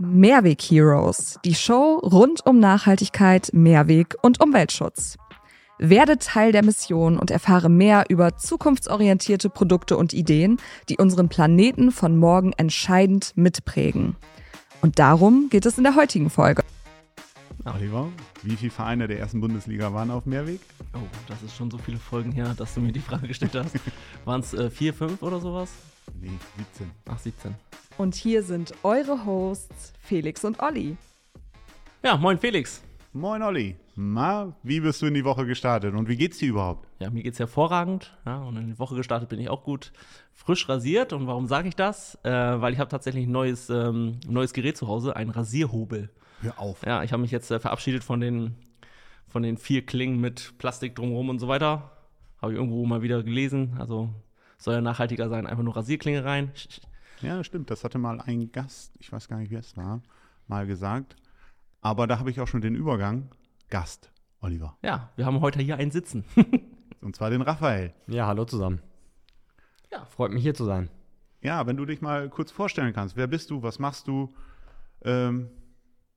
Mehrweg Heroes, die Show rund um Nachhaltigkeit, Mehrweg und Umweltschutz. Werde Teil der Mission und erfahre mehr über zukunftsorientierte Produkte und Ideen, die unseren Planeten von morgen entscheidend mitprägen. Und darum geht es in der heutigen Folge. Oliver, wie viele Vereine der ersten Bundesliga waren auf Mehrweg? Oh, das ist schon so viele Folgen her, dass du mir die Frage gestellt hast. Waren es äh, vier, fünf oder sowas? Nee, 17. Ach, 17. Und hier sind eure Hosts Felix und Olli. Ja, moin Felix. Moin Olli. Na, wie bist du in die Woche gestartet und wie geht's dir überhaupt? Ja, mir geht's hervorragend. Ja, und in die Woche gestartet bin ich auch gut frisch rasiert. Und warum sage ich das? Äh, weil ich habe tatsächlich ein neues, ähm, neues Gerät zu Hause, einen Rasierhobel. Hör auf. Ja, ich habe mich jetzt äh, verabschiedet von den, von den vier Klingen mit Plastik drumherum und so weiter. Habe ich irgendwo mal wieder gelesen. Also soll ja nachhaltiger sein, einfach nur Rasierklinge rein. Ja, stimmt. Das hatte mal ein Gast, ich weiß gar nicht, wer es war, mal gesagt. Aber da habe ich auch schon den Übergang. Gast, Oliver. Ja, wir haben heute hier einen sitzen. Und zwar den Raphael. Ja, hallo zusammen. Ja. Freut mich hier zu sein. Ja, wenn du dich mal kurz vorstellen kannst. Wer bist du? Was machst du? Ähm,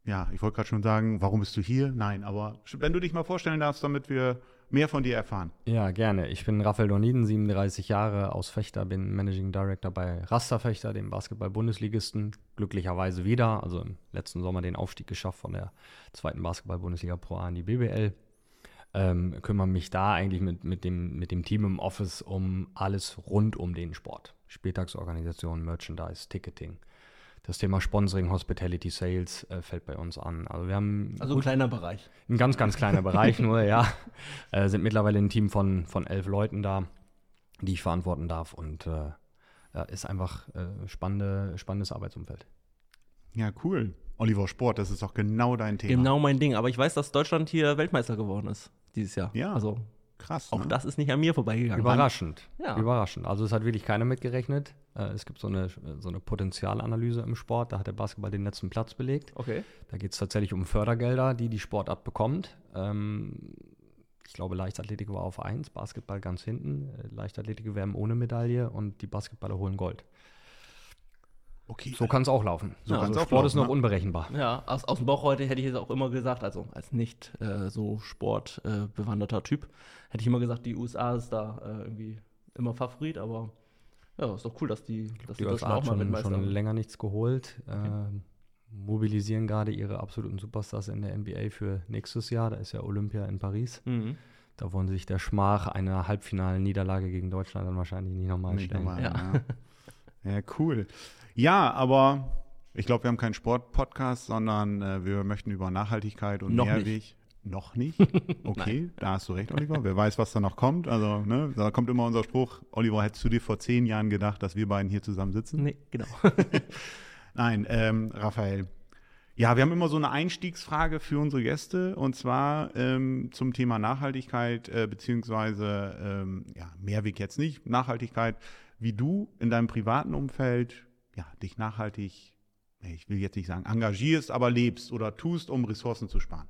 ja, ich wollte gerade schon sagen, warum bist du hier? Nein, aber wenn du dich mal vorstellen darfst, damit wir mehr von dir erfahren. Ja, gerne. Ich bin Raphael Doniden, 37 Jahre aus Fechter, bin Managing Director bei Rasterfechter, dem Basketball-Bundesligisten. Glücklicherweise wieder, also im letzten Sommer den Aufstieg geschafft von der zweiten Basketball-Bundesliga Pro A in die BBL. Ähm, kümmere mich da eigentlich mit, mit, dem, mit dem Team im Office um alles rund um den Sport. Spieltagsorganisation, Merchandise, Ticketing. Das Thema Sponsoring, Hospitality, Sales äh, fällt bei uns an. Also wir haben Also ein kleiner Bereich. ein ganz, ganz kleiner Bereich nur, ja. Äh, sind mittlerweile ein Team von, von elf Leuten da, die ich verantworten darf und äh, ja, ist einfach äh, spannende, spannendes Arbeitsumfeld. Ja, cool. Oliver Sport, das ist doch genau dein Thema. Genau mein Ding. Aber ich weiß, dass Deutschland hier Weltmeister geworden ist dieses Jahr. Ja. Also Krass. auch ne? das ist nicht an mir vorbeigegangen. Überraschend. Ja. Überraschend. Also es hat wirklich keiner mitgerechnet. Äh, es gibt so eine, so eine Potenzialanalyse im Sport, da hat der Basketball den letzten Platz belegt. Okay. Da geht es tatsächlich um Fördergelder, die die Sportart bekommt. Ähm, ich glaube, Leichtathletik war auf 1, Basketball ganz hinten. Äh, Leichtathletik werden ohne Medaille und die Basketballer holen Gold. Okay. So kann es auch laufen. So kann's also auch Sport ist laufen, noch ne? unberechenbar. Ja, aus, aus dem Bauch heute hätte ich es auch immer gesagt, also als nicht äh, so sportbewanderter äh, Typ, hätte ich immer gesagt, die USA ist da äh, irgendwie immer Favorit, aber ja, ist doch cool, dass die, dass Die die USA Deutschen auch hat mal schon, Weltmeister schon länger nichts geholt. Ähm, mobilisieren gerade ihre absoluten Superstars in der NBA für nächstes Jahr. Da ist ja Olympia in Paris. Mhm. Da wollen sie sich der Schmach einer halbfinalen Niederlage gegen Deutschland dann wahrscheinlich nicht nochmal stellen. normal, Ja. ja. ja, cool. Ja, aber ich glaube, wir haben keinen Sport-Podcast, sondern äh, wir möchten über Nachhaltigkeit und Noch Mehrweg. Noch nicht? Okay, da hast du recht, Oliver. Wer weiß, was da noch kommt. Also, ne, da kommt immer unser Spruch, Oliver, hättest du dir vor zehn Jahren gedacht, dass wir beiden hier zusammen sitzen? Nee, genau. Nein, ähm, Raphael. Ja, wir haben immer so eine Einstiegsfrage für unsere Gäste und zwar ähm, zum Thema Nachhaltigkeit äh, beziehungsweise ähm, ja, Mehrweg jetzt nicht, Nachhaltigkeit, wie du in deinem privaten Umfeld ja, dich nachhaltig, ich will jetzt nicht sagen engagierst, aber lebst oder tust, um Ressourcen zu sparen.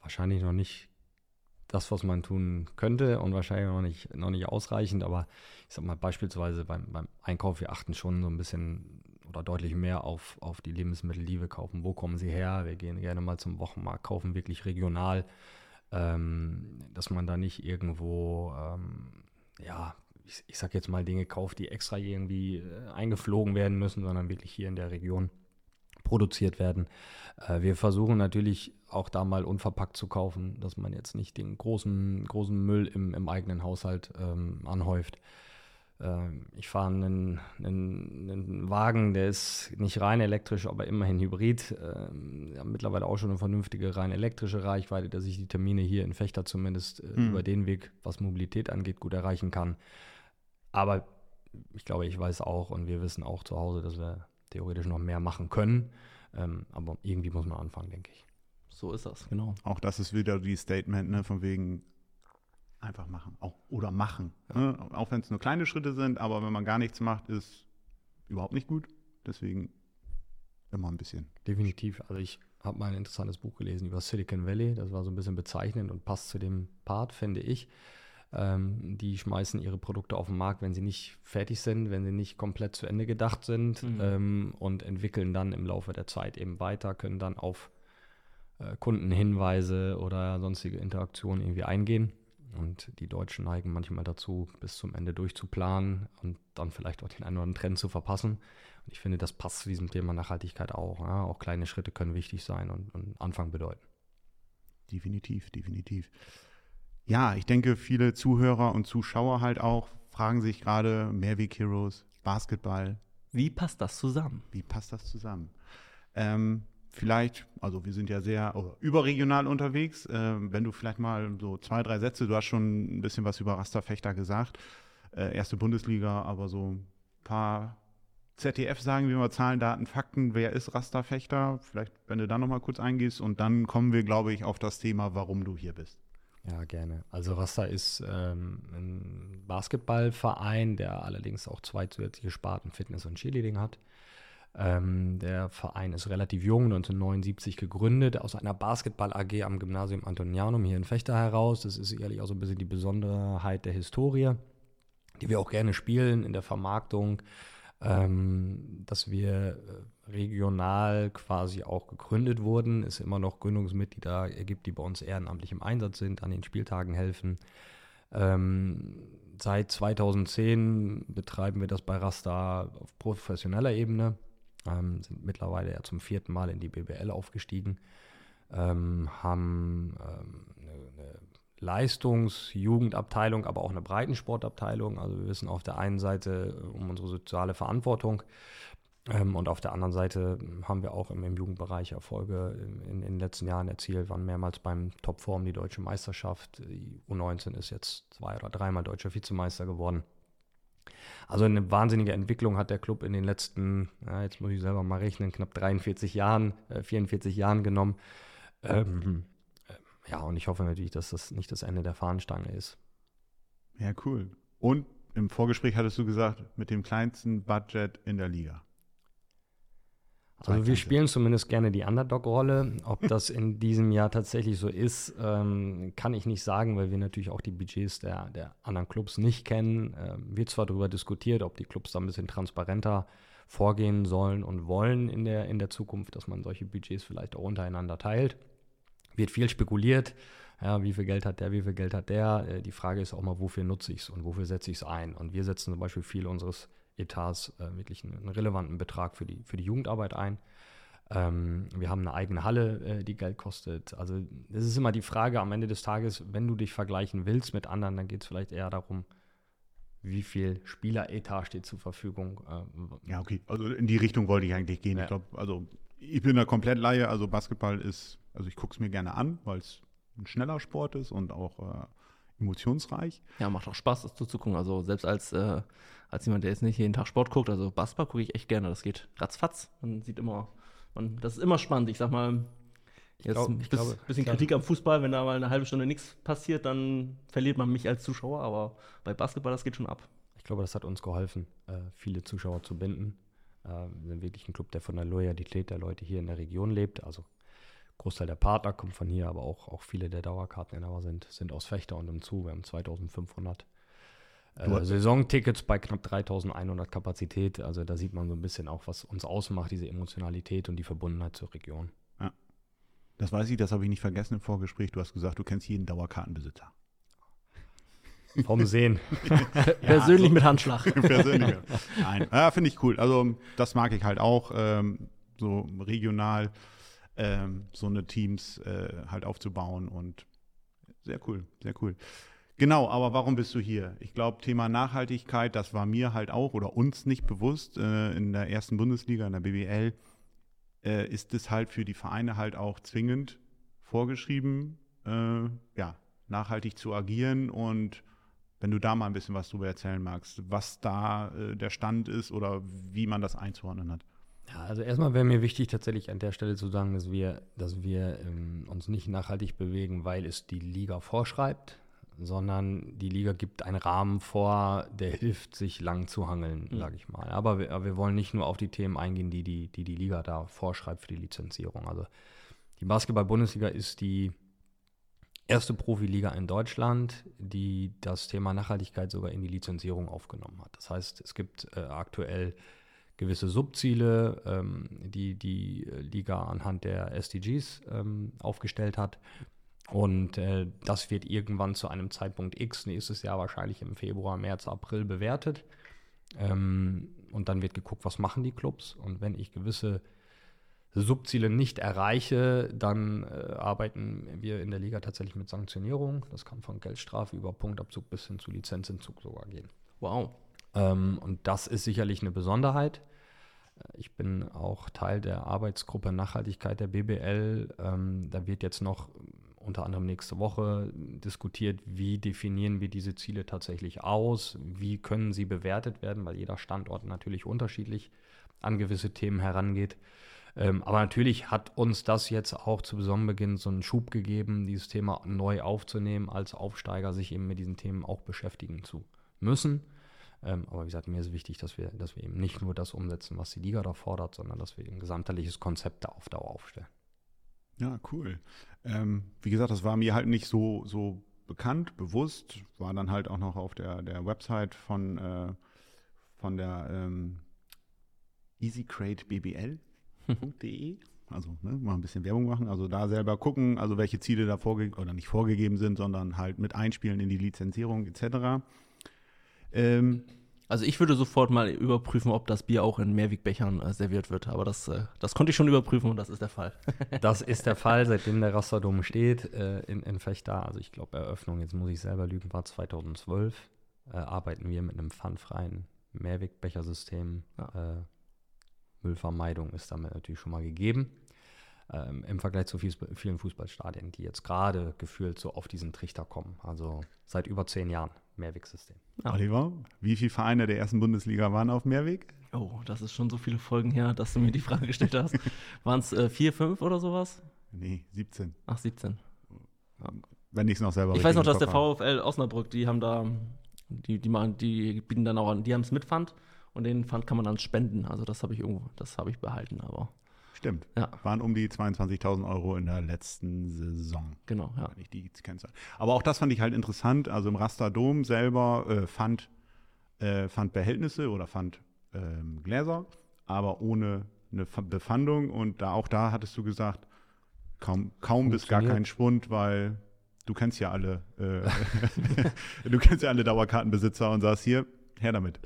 Wahrscheinlich noch nicht das, was man tun könnte und wahrscheinlich noch nicht, noch nicht ausreichend, aber ich sag mal beispielsweise beim, beim Einkauf, wir achten schon so ein bisschen oder deutlich mehr auf, auf die Lebensmittel, die wir kaufen. Wo kommen sie her? Wir gehen gerne mal zum Wochenmarkt, kaufen wirklich regional, ähm, dass man da nicht irgendwo, ähm, ja, ich, ich sag jetzt mal Dinge kauft, die extra irgendwie äh, eingeflogen werden müssen, sondern wirklich hier in der Region produziert werden. Äh, wir versuchen natürlich auch da mal unverpackt zu kaufen, dass man jetzt nicht den großen, großen Müll im, im eigenen Haushalt ähm, anhäuft. Ähm, ich fahre einen, einen, einen Wagen, der ist nicht rein elektrisch, aber immerhin hybrid. Ähm, wir haben mittlerweile auch schon eine vernünftige rein elektrische Reichweite, dass ich die Termine hier in Fechter zumindest Mhm. über den Weg, was Mobilität angeht, gut erreichen kann. Aber ich glaube, ich weiß auch und wir wissen auch zu Hause, dass wir theoretisch noch mehr machen können. Ähm, aber irgendwie muss man anfangen, denke ich. so ist das, genau. Auch das ist wieder die Statement, ne, von wegen einfach machen. Auch, oder machen. Ne? Auch wenn es nur kleine Schritte sind, aber wenn man gar nichts macht, ist überhaupt nicht gut. Deswegen immer ein bisschen. Definitiv. Also ich habe mal ein interessantes Buch gelesen über Silicon Valley. Das war so ein bisschen bezeichnend und passt zu dem Part, finde ich. Ähm, die schmeißen ihre Produkte auf den Markt, wenn sie nicht fertig sind, wenn sie nicht komplett zu Ende gedacht sind Mhm. ähm, und entwickeln dann im Laufe der Zeit eben weiter, können dann auf äh, Kundenhinweise oder sonstige Interaktionen irgendwie eingehen. Und die Deutschen neigen manchmal dazu, bis zum Ende durchzuplanen und dann vielleicht auch den einen oder anderen Trend zu verpassen. Und ich finde, das passt zu diesem Thema Nachhaltigkeit auch. Ja? Auch kleine Schritte können wichtig sein und, und Anfang bedeuten. Definitiv, definitiv. Ja, ich denke, viele Zuhörer und Zuschauer halt auch fragen sich gerade Mehrweg Heroes, Basketball, Wie passt das zusammen? wie passt das zusammen? Ähm, vielleicht, also wir sind ja sehr oh, überregional unterwegs, ähm, wenn du vielleicht mal so zwei, drei Sätze, du hast schon ein bisschen was über Rasterfechter gesagt, äh, erste Bundesliga, aber so ein paar ZDF sagen wir mal Zahlen, Daten, Fakten, wer ist Rasterfechter? Vielleicht, wenn du da nochmal kurz eingehst und dann kommen wir, glaube ich, auf das Thema, warum du hier bist. Ja, gerne. Also Rasta ist ähm, ein Basketballverein, der allerdings auch zwei zusätzliche Sparten Fitness und Cheerleading hat. Ähm, der Verein ist relativ jung, 1979 gegründet, aus einer Basketball-AG am Gymnasium Antonianum hier in Fechter heraus. Das ist sicherlich auch so ein bisschen die Besonderheit der Historie, die wir auch gerne spielen in der Vermarktung, ähm, dass wir äh, regional quasi auch gegründet wurden, es immer noch Gründungsmitglieder gibt, die bei uns ehrenamtlich im Einsatz sind, an den Spieltagen helfen. Ähm, seit 2010 betreiben wir das bei Rasta auf professioneller Ebene, ähm, sind mittlerweile ja zum vierten Mal in die BBL aufgestiegen, ähm, haben ähm, eine, eine Leistungsjugendabteilung, aber auch eine Breitensportabteilung. Also wir wissen auf der einen Seite äh, um unsere soziale Verantwortung ähm, und auf der anderen Seite haben wir auch im, im Jugendbereich Erfolge in, in, den letzten Jahren erzielt, waren mehrmals beim Topform die deutsche Meisterschaft. Die U19 ist jetzt zwei oder dreimal deutscher Vizemeister geworden. Also eine wahnsinnige Entwicklung hat der Club in den letzten, ja, jetzt muss ich selber mal rechnen, knapp 43 Jahren, äh, 44 Jahren genommen. Ähm, äh, ja, und ich hoffe natürlich, dass das nicht das Ende der Fahnenstange ist. Ja, cool. Und im Vorgespräch hattest du gesagt, mit dem kleinsten Budget in der Liga. Also wir spielen zumindest gerne die Underdog-Rolle. Ob das in diesem Jahr tatsächlich so ist, ähm, kann ich nicht sagen, weil wir natürlich auch die Budgets der, der anderen Clubs nicht kennen. Ähm, wird zwar darüber diskutiert, ob die Clubs da ein bisschen transparenter vorgehen sollen und wollen in der, in der Zukunft, dass man solche Budgets vielleicht auch untereinander teilt. Wird viel spekuliert. Ja, wie viel Geld hat der, wie viel Geld hat der? Äh, die Frage ist auch mal, wofür nutze ich es und wofür setze ich es ein? Und wir setzen zum Beispiel viel unseres Etats äh, wirklich einen, einen, relevanten Betrag für die, für die Jugendarbeit ein. Ähm, wir haben eine eigene Halle, äh, die Geld kostet. Also es ist immer die Frage am Ende des Tages, wenn du dich vergleichen willst mit anderen, dann geht es vielleicht eher darum, wie viel Spieleretat steht zur Verfügung. Äh, ja, okay. Also in die Richtung wollte ich eigentlich gehen. Ja. Ich glaube, also ich bin da komplett Laie. Also Basketball ist, also ich gucke es mir gerne an, weil es ein schneller Sport ist und auch äh, emotionsreich. Ja, macht auch Spaß, das zuzugucken. Also selbst als, äh, als jemand, der jetzt nicht jeden Tag Sport guckt, also Basketball gucke ich echt gerne. Das geht ratzfatz. Man sieht immer, man, das ist immer spannend. Ich sag mal, jetzt ein bisschen, bisschen Kritik am Fußball, wenn da mal eine halbe Stunde nichts passiert, dann verliert man mich als Zuschauer. Aber bei Basketball, das geht schon ab. Ich glaube, das hat uns geholfen, äh, viele Zuschauer zu binden. Äh, wir sind wirklich ein Club, der von der Loyalität der Leute hier in der Region lebt. Also Großteil der Partner kommt von hier, aber auch, auch viele der Dauerkarteninhaber sind, sind aus Fechter und im Zu. Wir haben 2500 äh, Saisontickets bei knapp 3100 Kapazität. Also da sieht man so ein bisschen auch, was uns ausmacht, diese Emotionalität und die Verbundenheit zur Region. Ja. Das weiß ich, das habe ich nicht vergessen im Vorgespräch. Du hast gesagt, du kennst jeden Dauerkartenbesitzer. Vom Sehen. ja, Persönlich so, mit Handschlag. Persönlich. Nein, ja, finde ich cool. Also das mag ich halt auch, ähm, so regional ähm, so eine Teams äh, halt aufzubauen und sehr cool, sehr cool. Genau, aber warum bist du hier? Ich glaube, Thema Nachhaltigkeit, das war mir halt auch oder uns nicht bewusst. Äh, in der ersten Bundesliga, in der BBL, äh, ist es halt für die Vereine halt auch zwingend vorgeschrieben, äh, ja, nachhaltig zu agieren und wenn du da mal ein bisschen was drüber erzählen magst, was da äh, der Stand ist oder wie man das einzuordnen hat. Ja, also erstmal wäre mir wichtig, tatsächlich an der Stelle zu sagen, dass wir, dass wir ähm, uns nicht nachhaltig bewegen, weil es die Liga vorschreibt, sondern die Liga gibt einen Rahmen vor, der hilft, sich lang zu hangeln, mhm. sage ich mal. Aber wir, aber wir, wollen nicht nur auf die Themen eingehen, die die, die die Liga da vorschreibt für die Lizenzierung. Also die Basketball-Bundesliga ist die erste Profiliga in Deutschland, die das Thema Nachhaltigkeit sogar in die Lizenzierung aufgenommen hat. Das heißt, es gibt äh, aktuell gewisse Subziele, ähm, die die Liga anhand der SDGs ähm, aufgestellt hat. Und äh, das wird irgendwann zu einem Zeitpunkt X, nächstes Jahr wahrscheinlich im Februar, März, April bewertet. Ähm, und dann wird geguckt, was machen die Clubs. Und wenn ich gewisse Subziele nicht erreiche, dann äh, arbeiten wir in der Liga tatsächlich mit Sanktionierung. Das kann von Geldstrafe über Punktabzug bis hin zu Lizenzentzug sogar gehen. Wow. Ähm, und das ist sicherlich eine Besonderheit. Ich bin auch Teil der Arbeitsgruppe Nachhaltigkeit der BBL. Ähm, da wird jetzt noch unter anderem nächste Woche diskutiert, wie definieren wir diese Ziele tatsächlich aus, wie können sie bewertet werden, weil jeder Standort natürlich unterschiedlich an gewisse Themen herangeht. Ähm, aber natürlich hat uns das jetzt auch zu Saisonbeginn so einen Schub gegeben, dieses Thema neu aufzunehmen, als Aufsteiger sich eben mit diesen Themen auch beschäftigen zu müssen. Ähm, aber wie gesagt, mir ist wichtig, dass wir, dass wir eben nicht nur das umsetzen, was die Liga da fordert, sondern dass wir ein gesamtheitliches Konzept da auf Dauer aufstellen. Ja, cool. Ähm, wie gesagt, das war mir halt nicht so, so bekannt, bewusst. War dann halt auch noch auf der, der Website von, äh, von der ähm, easycratebbl.de. Also ne, mal ein bisschen Werbung machen. Also da selber gucken, also welche Ziele da vorgegeben oder nicht vorgegeben sind, sondern halt mit einspielen in die Lizenzierung etc. Ähm, also ich würde sofort mal überprüfen, ob das Bier auch in Mehrwegbechern äh, serviert wird. Aber das, äh, das konnte ich schon überprüfen und das ist der Fall. das ist der Fall, seitdem der Rasterdom steht äh, in, in Fechter. Also ich glaube, Eröffnung, jetzt muss ich selber lügen, war 2012. Äh, arbeiten wir mit einem pfandfreien Mehrwegbechersystem. Ja. Äh, Müllvermeidung ist damit natürlich schon mal gegeben. Ähm, Im Vergleich zu vielen Fußballstadien, die jetzt gerade gefühlt so auf diesen Trichter kommen. Also seit über zehn Jahren. Mehrwegsystem. Oliver, wie viele Vereine der ersten Bundesliga waren auf Mehrweg? Oh, das ist schon so viele Folgen her, dass du mir die Frage gestellt hast. waren es äh, vier, fünf oder sowas? Nee, 17. Ach, 17. Ja. Wenn ich es noch selber Ich weiß noch, dass der VfL Osnabrück, die haben da, die, die, machen, die bieten dann auch an, die haben es mit Pfand und den Pfand kann man dann spenden. Also das habe ich irgendwo, das habe ich behalten, aber. Stimmt. Ja. Waren um die 22.000 Euro in der letzten Saison. Genau, ja. Nicht die Kennzahl. Aber auch das fand ich halt interessant. Also im Rasterdom selber äh, fand, äh, fand Behältnisse oder fand ähm, Gläser, aber ohne eine Befandung. Und da auch da hattest du gesagt, kaum, kaum bis gar kein Schwund, weil du kennst ja alle, äh, du kennst ja alle Dauerkartenbesitzer und sagst hier, her damit.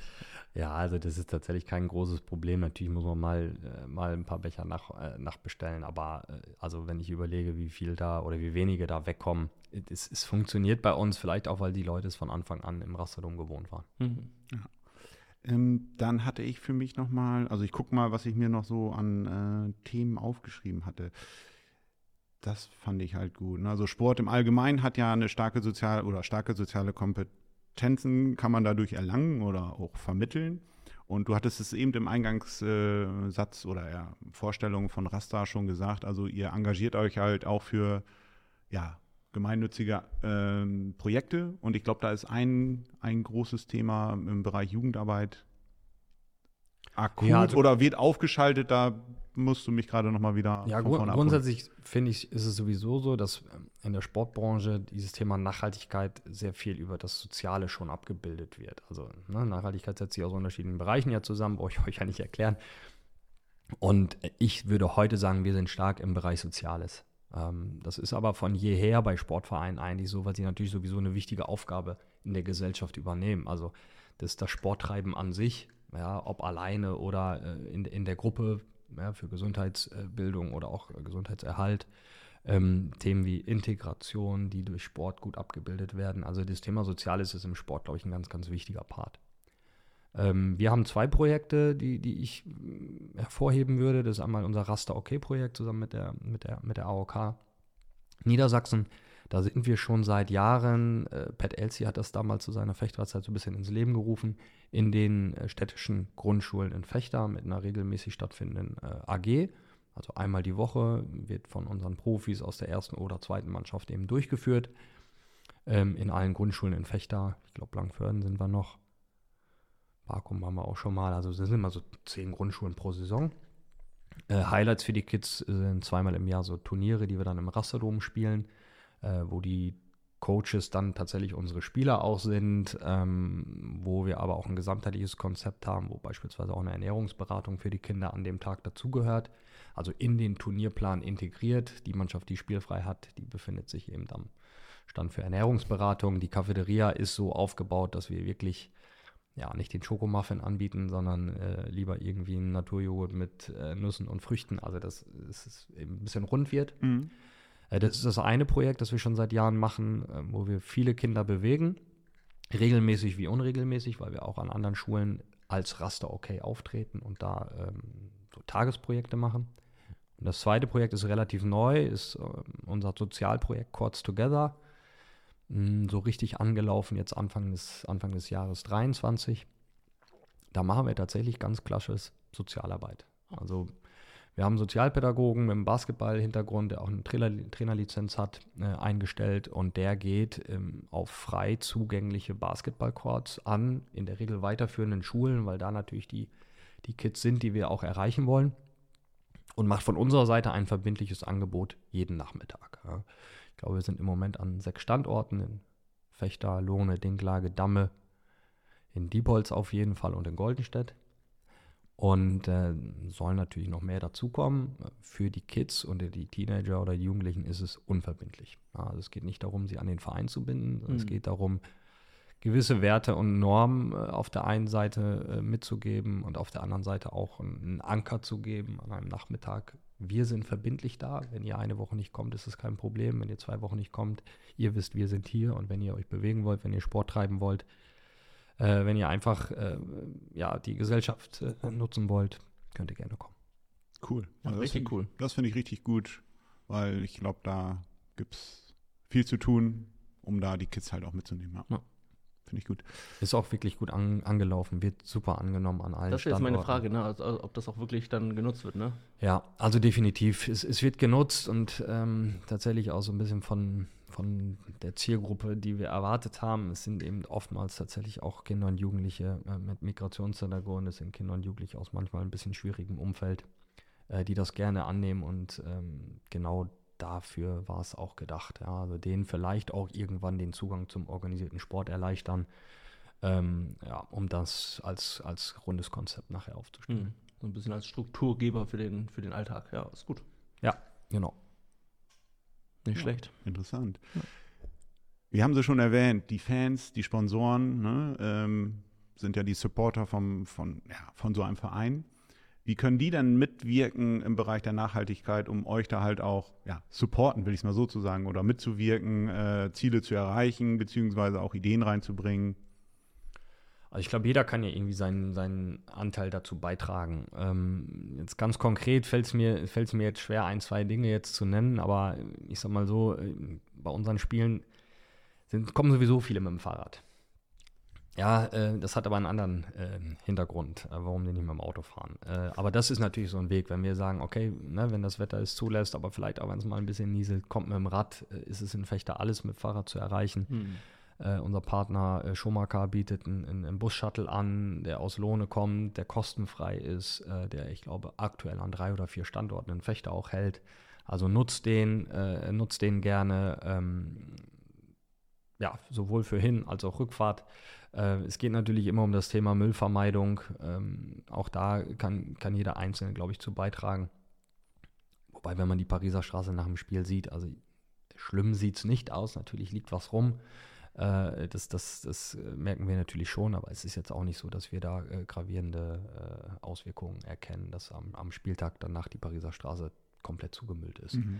Ja, also das ist tatsächlich kein großes Problem. Natürlich muss man mal, äh, mal ein paar Becher nach, äh, nachbestellen, aber äh, also wenn ich überlege, wie viel da oder wie wenige da wegkommen, es, es, funktioniert bei uns vielleicht auch, weil die Leute es von Anfang an im Rasterdom gewohnt waren. Mhm. Ja. Ähm, dann hatte ich für mich nochmal, also ich gucke mal, was ich mir noch so an äh, Themen aufgeschrieben hatte. Das fand ich halt gut. Ne? Also Sport im Allgemeinen hat ja eine starke soziale oder starke soziale Kompetenz Kompetenzen kann man dadurch erlangen oder auch vermitteln. Und du hattest es eben im Eingangssatz oder ja, Vorstellung von Rasta schon gesagt, also ihr engagiert euch halt auch für ja, gemeinnützige ähm, Projekte. Und ich glaube, da ist ein, ein großes Thema im Bereich Jugendarbeit akut ja, also, oder wird aufgeschaltet. Da musst du mich gerade noch mal wieder Ja, gru grundsätzlich finde ich, ist es sowieso so, dass ähm, in der Sportbranche dieses Thema Nachhaltigkeit sehr viel über das Soziale schon abgebildet wird. Also ne, Nachhaltigkeit setzt sich aus unterschiedlichen Bereichen ja zusammen, brauche ich euch ja nicht erklären. Und ich würde heute sagen, wir sind stark im Bereich Soziales. Ähm, das ist aber von jeher bei Sportvereinen eigentlich so, weil sie natürlich sowieso eine wichtige Aufgabe in der Gesellschaft übernehmen. Also das das Sporttreiben an sich, ja, ob alleine oder äh, in, in der Gruppe ja, für Gesundheitsbildung oder auch Gesundheitserhalt. Ähm, Themen wie Integration, die durch Sport gut abgebildet werden. Also das Thema Soziales ist im Sport, glaube ich, ein ganz, ganz wichtiger Part. Ähm, wir haben zwei Projekte, die, die ich äh, hervorheben würde. Das ist einmal unser Raster OK-Projekt zusammen mit der, mit, der, mit der AOK Niedersachsen. Da sind wir schon seit Jahren, äh, Pat Elsie hat das damals zu seiner Fechterzeit so ein bisschen ins Leben gerufen, in den äh, städtischen Grundschulen in Fechter mit einer regelmäßig stattfindenden äh, AG. Also einmal die Woche wird von unseren Profis aus der ersten oder zweiten Mannschaft eben durchgeführt. Ähm, in allen Grundschulen in Fechter. Ich glaube, Langförden sind wir noch. Bakum waren wir auch schon mal. Also es sind immer so zehn Grundschulen pro Saison. Äh, Highlights für die Kids sind zweimal im Jahr so Turniere, die wir dann im Rasterdom spielen. Äh, wo die Coaches dann tatsächlich unsere Spieler auch sind, ähm, wo wir aber auch ein gesamtheitliches Konzept haben, wo beispielsweise auch eine Ernährungsberatung für die Kinder an dem Tag dazugehört. Also in den Turnierplan integriert. Die Mannschaft, die spielfrei hat, die befindet sich eben am Stand für Ernährungsberatung. Die Cafeteria ist so aufgebaut, dass wir wirklich ja, nicht den Schokomuffin anbieten, sondern äh, lieber irgendwie einen Naturjoghurt mit äh, Nüssen und Früchten. Also, dass es eben ein bisschen rund wird. Mhm. Äh, das ist das eine Projekt, das wir schon seit Jahren machen, äh, wo wir viele Kinder bewegen. Regelmäßig wie unregelmäßig, weil wir auch an anderen Schulen als Raster okay auftreten und da ähm, so Tagesprojekte machen. Und das zweite Projekt ist relativ neu, ist äh, unser Sozialprojekt Courts Together. Mm, So richtig angelaufen jetzt Anfang des, Anfang des Jahres 23. Da machen wir tatsächlich ganz klassisches Sozialarbeit. Also wir haben einen Sozialpädagogen mit einem Basketball-Hintergrund, der auch eine Trainer Trainerlizenz hat, äh, eingestellt und der geht ähm, auf frei zugängliche Basketballcourts an, in der Regel weiterführenden Schulen, weil da natürlich die, die Kids sind, die wir auch erreichen wollen und macht von unserer Seite ein verbindliches Angebot jeden Nachmittag. Ja. Ich glaube, wir sind im Moment an sechs Standorten in Fechter, Lohne, Dinklage, Damme, in Diepholz auf jeden Fall und in Goldenstedt. Und äh, sollen natürlich noch mehr dazukommen. Für die Kids und die Teenager oder die Jugendlichen ist es unverbindlich. Also es geht nicht darum, sie an den Verein zu binden. sondern Es Mhm. geht darum, gewisse Werte und Normen äh, auf der einen Seite äh, mitzugeben und auf der anderen Seite auch einen Anker zu geben an einem Nachmittag. Wir sind verbindlich da. Wenn ihr eine Woche nicht kommt, ist es kein Problem. Wenn ihr zwei Wochen nicht kommt, ihr wisst, wir sind hier. Und wenn ihr euch bewegen wollt, wenn ihr Sport treiben wollt, äh, wenn ihr einfach äh, ja, die Gesellschaft äh, nutzen wollt, könnt ihr gerne kommen. Cool. Ja, das richtig find ich- cool. Das finde ich richtig gut, weil ich glaube, da gibt es viel zu tun, um da die Kids halt auch mitzunehmen. Ja. Ja. Finde ich gut. Ist auch wirklich gut an, angelaufen, wird super angenommen an allen Das ist jetzt meine. Frage, ne? Also, also, ob das auch wirklich dann genutzt wird, ne? Ja, also definitiv. Es, es wird genutzt und ähm, tatsächlich auch so ein bisschen von, von der Zielgruppe, die wir erwartet haben. Es sind eben oftmals tatsächlich auch Kinder und Jugendliche äh, mit Migrationshintergrund. Es sind Kinder und Jugendliche aus manchmal ein bisschen schwierigem Umfeld, äh, die das gerne annehmen und ähm, genau dafür war es auch gedacht. Ja. Also denen vielleicht auch irgendwann den Zugang zum organisierten Sport erleichtern, ähm, ja, um das als, als rundes Konzept nachher aufzustellen. Mhm. So ein bisschen als Strukturgeber für den, für den Alltag. Ja, ist gut. Genau. Nicht Ja. schlecht. Interessant. Wir haben sie schon erwähnt, die Fans, die Sponsoren ne, ähm, sind ja die Supporter vom, von, ja, von so einem Verein. Wie können die denn mitwirken im Bereich der Nachhaltigkeit, um euch da halt auch ja, supporten, will ich es mal so zu sagen, oder mitzuwirken, äh, Ziele zu erreichen, beziehungsweise auch Ideen reinzubringen? Also ich glaube, jeder kann ja irgendwie seinen, seinen Anteil dazu beitragen. Ähm, jetzt ganz konkret fällt es mir, fällt's mir jetzt schwer, ein, zwei Dinge jetzt zu nennen, aber ich sag mal so, äh, bei unseren Spielen sind, kommen sowieso viele mit dem Fahrrad. Ja, äh, das hat aber einen anderen äh, Hintergrund, äh, warum die nicht mit dem Auto fahren. Äh, aber das ist natürlich so ein Weg, wenn wir sagen, okay, ne, wenn das Wetter es zulässt, aber vielleicht auch wenn es mal ein bisschen nieselt, kommt mit dem Rad, äh, ist es in Fechter alles mit Fahrrad zu erreichen. Mhm. Äh, unser Partner äh, Schumacher bietet einen, einen, Bus-Shuttle an, der aus Lohne kommt, der kostenfrei ist, äh, der, ich glaube, aktuell an drei oder vier Standorten in Fechter auch hält. Also nutzt den, äh, nutzt den gerne, ähm, ja, sowohl für Hin- als auch Rückfahrt. Äh, es geht natürlich immer um das Thema Müllvermeidung. Ähm, auch da kann, kann jeder Einzelne, glaube ich, zu beitragen. Wobei, wenn man die Pariser Straße nach dem Spiel sieht, also schlimm sieht es nicht aus, natürlich liegt was rum. Äh, das, das, das merken wir natürlich schon, aber es ist jetzt auch nicht so, dass wir da äh, gravierende äh, Auswirkungen erkennen, dass am, am Spieltag danach die Pariser Straße komplett zugemüllt ist. Mhm.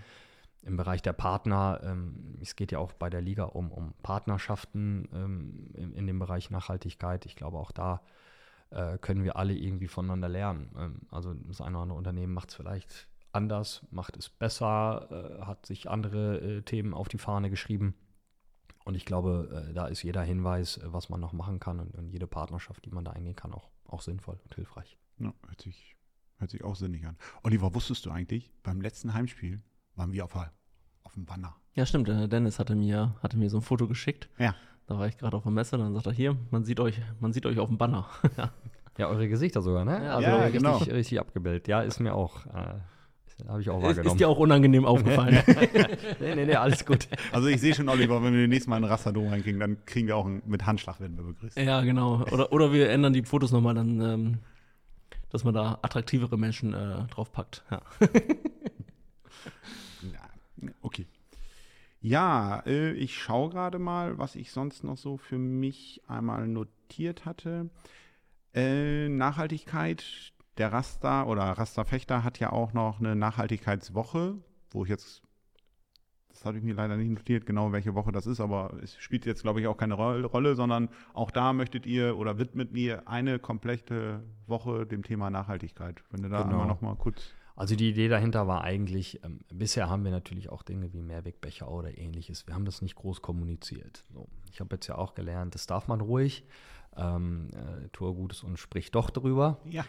Im Bereich der Partner, ähm, es geht ja auch bei der Liga um, um Partnerschaften ähm, in, in dem Bereich Nachhaltigkeit. Ich glaube, auch da äh, können wir alle irgendwie voneinander lernen. Ähm, also das eine oder andere Unternehmen macht es vielleicht anders, macht es besser, äh, hat sich andere äh, Themen auf die Fahne geschrieben. Und ich glaube, äh, da ist jeder Hinweis, äh, was man noch machen kann und, und jede Partnerschaft, die man da eingehen kann, auch, auch sinnvoll und hilfreich. Ja, hört, sich, hört sich auch sinnig an. Oliver, wusstest du eigentlich, beim letzten Heimspiel waren wir auf, auf dem Banner. Ja, stimmt. äh, Dennis hatte mir, hatte mir so ein Foto geschickt. Ja. Da war ich gerade auf der Messe, dann sagt er, hier, man sieht euch, man sieht euch auf dem Banner. ja. Ja, eure Gesichter sogar, ne? Ja, also ja, richtig, genau. richtig abgebildet. Ja, ist mir auch, äh, habe ich auch Ist, wahrgenommen. ist dir auch unangenehm aufgefallen. nee, nee, nee, alles gut. Also ich sehe schon, Oliver, wenn wir den nächsten Mal in Rasterdom reinkriegen, dann kriegen wir auch einen, mit Handschlag werden wir begrüßt. ja, genau. Oder, oder wir ändern die Fotos nochmal dann, ähm, dass man da attraktivere Menschen äh, draufpackt. Ja. Ja, okay. Ja, äh, ich schaue gerade mal, was ich sonst noch so für mich einmal notiert hatte. Äh, Nachhaltigkeit, der Raster oder Rasterfechter hat ja auch noch eine Nachhaltigkeitswoche, wo ich jetzt, das habe ich mir leider nicht notiert, genau welche Woche das ist, aber es spielt jetzt, glaube ich, auch keine Ro- Rolle, sondern auch da möchtet ihr oder widmet ihr eine komplette Woche dem Thema Nachhaltigkeit. Wenn du da Genau. noch mal kurz Also die Idee dahinter war eigentlich, ähm, bisher haben wir natürlich auch Dinge wie Mehrwegbecher oder ähnliches. Wir haben das nicht groß kommuniziert. So. Ich habe jetzt ja auch gelernt, das darf man ruhig. Ähm, äh, tue Gutes und sprich doch drüber. Ja.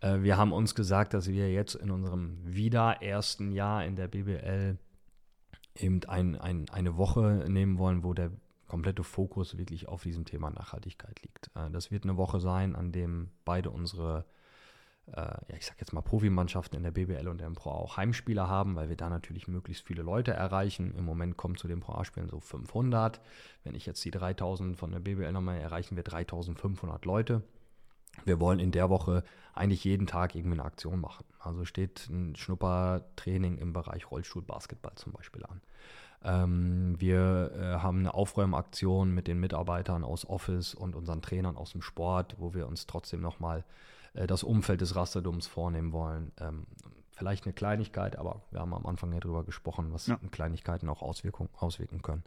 Äh, wir haben uns gesagt, dass wir jetzt in unserem wieder ersten Jahr in der BBL eben ein, ein, eine Woche nehmen wollen, wo der komplette Fokus wirklich auf diesem Thema Nachhaltigkeit liegt. Äh, das wird eine Woche sein, an dem beide unsere äh, ja, ich sag jetzt mal Profimannschaften in der BBL und der Pro auch Heimspieler haben, weil wir da natürlich möglichst viele Leute erreichen. Im Moment kommen zu den Pro A-Spielen so 500. Wenn ich jetzt die 3000 von der BBL nochmal erreichen wir 3500 Leute. Wir wollen in der Woche eigentlich jeden Tag irgendwie eine Aktion machen. Also steht ein Schnuppertraining im Bereich Rollstuhlbasketball zum Beispiel an. Ähm, wir äh, haben eine Aufräumaktion mit den Mitarbeitern aus Office und unseren Trainern aus dem Sport, wo wir uns trotzdem nochmal äh, das Umfeld des Rasterdoms vornehmen wollen. Ähm, vielleicht eine Kleinigkeit, aber wir haben am Anfang ja drüber gesprochen, was Ja. Kleinigkeiten auch Auswirkungen auswirken können.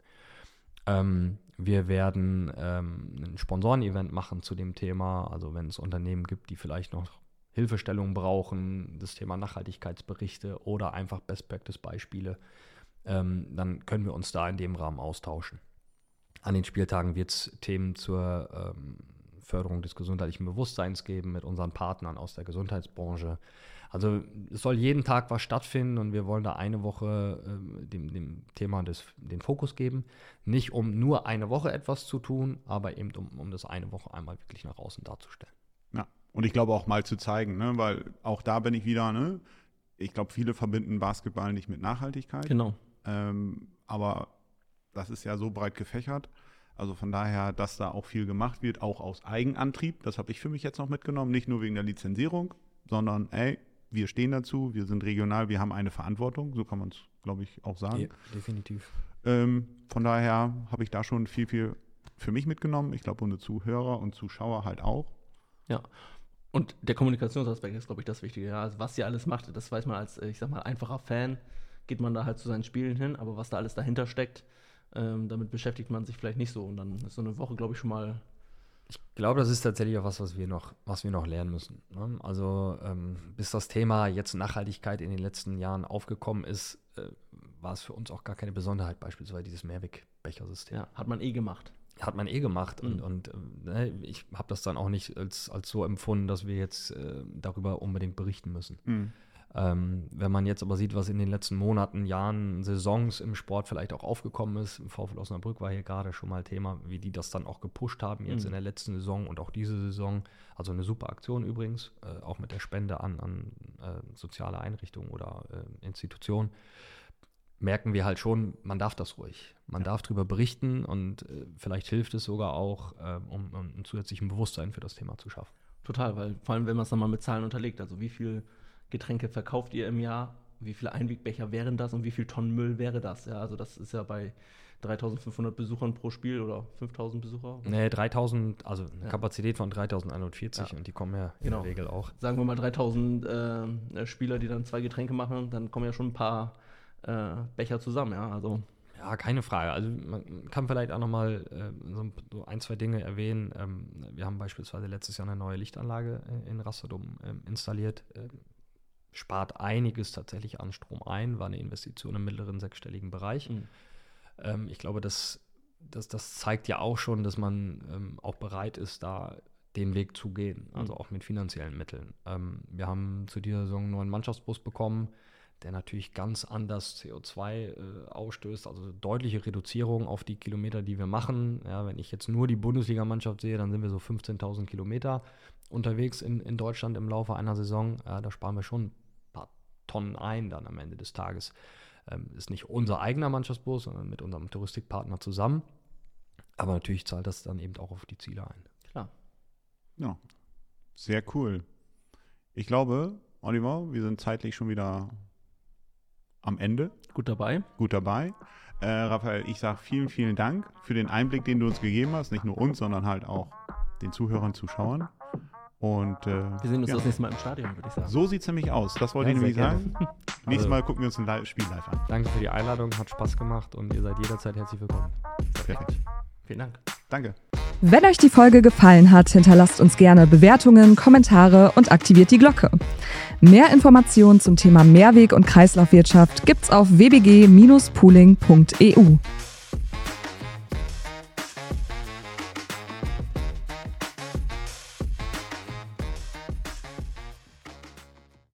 Ähm, wir werden ähm, ein Sponsoren-Event machen zu dem Thema. Also wenn es Unternehmen gibt, die vielleicht noch Hilfestellung brauchen, das Thema Nachhaltigkeitsberichte oder einfach Best-Practice-Beispiele, ähm, dann können wir uns da in dem Rahmen austauschen. An den Spieltagen wird es Themen zur ähm, Förderung des gesundheitlichen Bewusstseins geben mit unseren Partnern aus der Gesundheitsbranche. Also es soll jeden Tag was stattfinden und wir wollen da eine Woche ähm, dem, dem Thema des, den Fokus geben. Nicht um nur eine Woche etwas zu tun, aber eben um, um das eine Woche einmal wirklich nach außen darzustellen. Ja, und ich glaube auch mal zu zeigen, ne? weil auch da bin ich wieder, ne? ich glaube, viele verbinden Basketball nicht mit Nachhaltigkeit, Genau. ähm, aber das ist ja so breit gefächert. Also von daher, dass da auch viel gemacht wird, auch aus Eigenantrieb, das habe ich für mich jetzt noch mitgenommen, nicht nur wegen der Lizenzierung, sondern ey, wir stehen dazu, wir sind regional, wir haben eine Verantwortung, so kann man es, glaube ich, auch sagen. definitiv. Ähm, von daher habe ich da schon viel, viel für mich mitgenommen. Ich glaube, unsere Zuhörer und Zuschauer halt auch. Ja. Und der Kommunikationsaspekt ist, glaube ich, das Wichtige. Ja. Also was ihr alles macht, das weiß man als, äh, ich sag mal, einfacher Fan, geht man da halt zu seinen Spielen hin, aber was da alles dahinter steckt, ähm, damit beschäftigt man sich vielleicht nicht so. Und dann ist so eine Woche, glaube ich, schon mal. Ich glaube, das ist tatsächlich auch was, was wir noch, was wir noch lernen müssen. Ne? Also ähm, bis das Thema jetzt Nachhaltigkeit in den letzten Jahren aufgekommen ist, äh, war es für uns auch gar keine Besonderheit, beispielsweise dieses Mehrwegbechersystem. Ja, hat man eh gemacht. Hat man eh gemacht und, Mhm. und äh, ne, ich habe das dann auch nicht als, als so empfunden, dass wir jetzt äh, darüber unbedingt berichten müssen. Ähm, wenn man jetzt aber sieht, was in den letzten Monaten, Jahren, Saisons im Sport vielleicht auch aufgekommen ist, im VfL Osnabrück war hier gerade schon mal Thema, wie die das dann auch gepusht haben jetzt Mhm. in der letzten Saison und auch diese Saison. Also eine super Aktion übrigens, äh, auch mit der Spende an, an äh, soziale Einrichtungen oder äh, Institutionen. Merken wir halt schon, man darf das ruhig. Man darf darüber berichten und äh, vielleicht hilft es sogar auch, äh, um, um ein zusätzlichen Bewusstsein für das Thema zu schaffen. Total, weil vor allem, wenn man es dann mal mit Zahlen unterlegt, also wie viel Getränke verkauft ihr im Jahr, wie viele Einwegbecher wären das und wie viel Tonnen Müll wäre das? Ja, also das ist ja bei 3500 Besuchern pro Spiel oder 5000 Besucher. Nee, 3000, also eine Ja. Kapazität von 3041 Ja. und die kommen ja in Genau. der Regel auch. Sagen wir mal 3000 äh, Spieler, die dann zwei Getränke machen, dann kommen ja schon ein paar äh, Becher zusammen, ja, also Ja, keine Frage. Also man kann vielleicht auch nochmal äh, so, ein- so ein, zwei Dinge erwähnen. Ähm, wir haben beispielsweise letztes Jahr eine neue Lichtanlage äh, in Rasterdom ähm, installiert. Spart einiges tatsächlich an Strom ein, war eine Investition im mittleren sechsstelligen Bereich. Mhm. Ähm, ich glaube, das, das, das zeigt ja auch schon, dass man ähm, auch bereit ist, da den Weg zu gehen, also Mhm. auch mit finanziellen Mitteln. Ähm, wir haben zu dieser Saison einen neuen Mannschaftsbus bekommen, der natürlich ganz anders CO2 äh, ausstößt, also deutliche Reduzierung auf die Kilometer, die wir machen. Ja, wenn ich jetzt nur die Bundesligamannschaft sehe, dann sind wir so 15.000 Kilometer unterwegs in, in Deutschland im Laufe einer Saison. Ja, da sparen wir schon Tonnen ein dann am Ende des Tages. Ähm, ist nicht unser eigener Mannschaftsbus, sondern mit unserem Touristikpartner zusammen. Aber natürlich zahlt das dann eben auch auf die Ziele ein. Klar. Ja, sehr cool. Ich glaube, Oliver, wir sind zeitlich schon wieder am Ende. Gut dabei. Gut dabei. Äh, Raphael, ich sage vielen, vielen Dank für den Einblick, den du uns gegeben hast. Nicht nur uns, sondern halt auch den Zuhörern, Zuschauern. Und äh, Wir sehen uns ja. das nächste Mal im Stadion, würde ich sagen. so sieht es nämlich aus. Das wollte Ja, ich nämlich sagen. Nächstes Also- Mal gucken wir uns ein Live Spiel live an. Danke für die Einladung, hat Spaß gemacht und ihr seid jederzeit herzlich willkommen. Perfekt. Vielen Dank. Danke. Wenn euch die Folge gefallen hat, hinterlasst uns gerne Bewertungen, Kommentare und aktiviert die Glocke. Mehr Informationen zum Thema Mehrweg- und Kreislaufwirtschaft gibt's auf wbg-pooling.eu.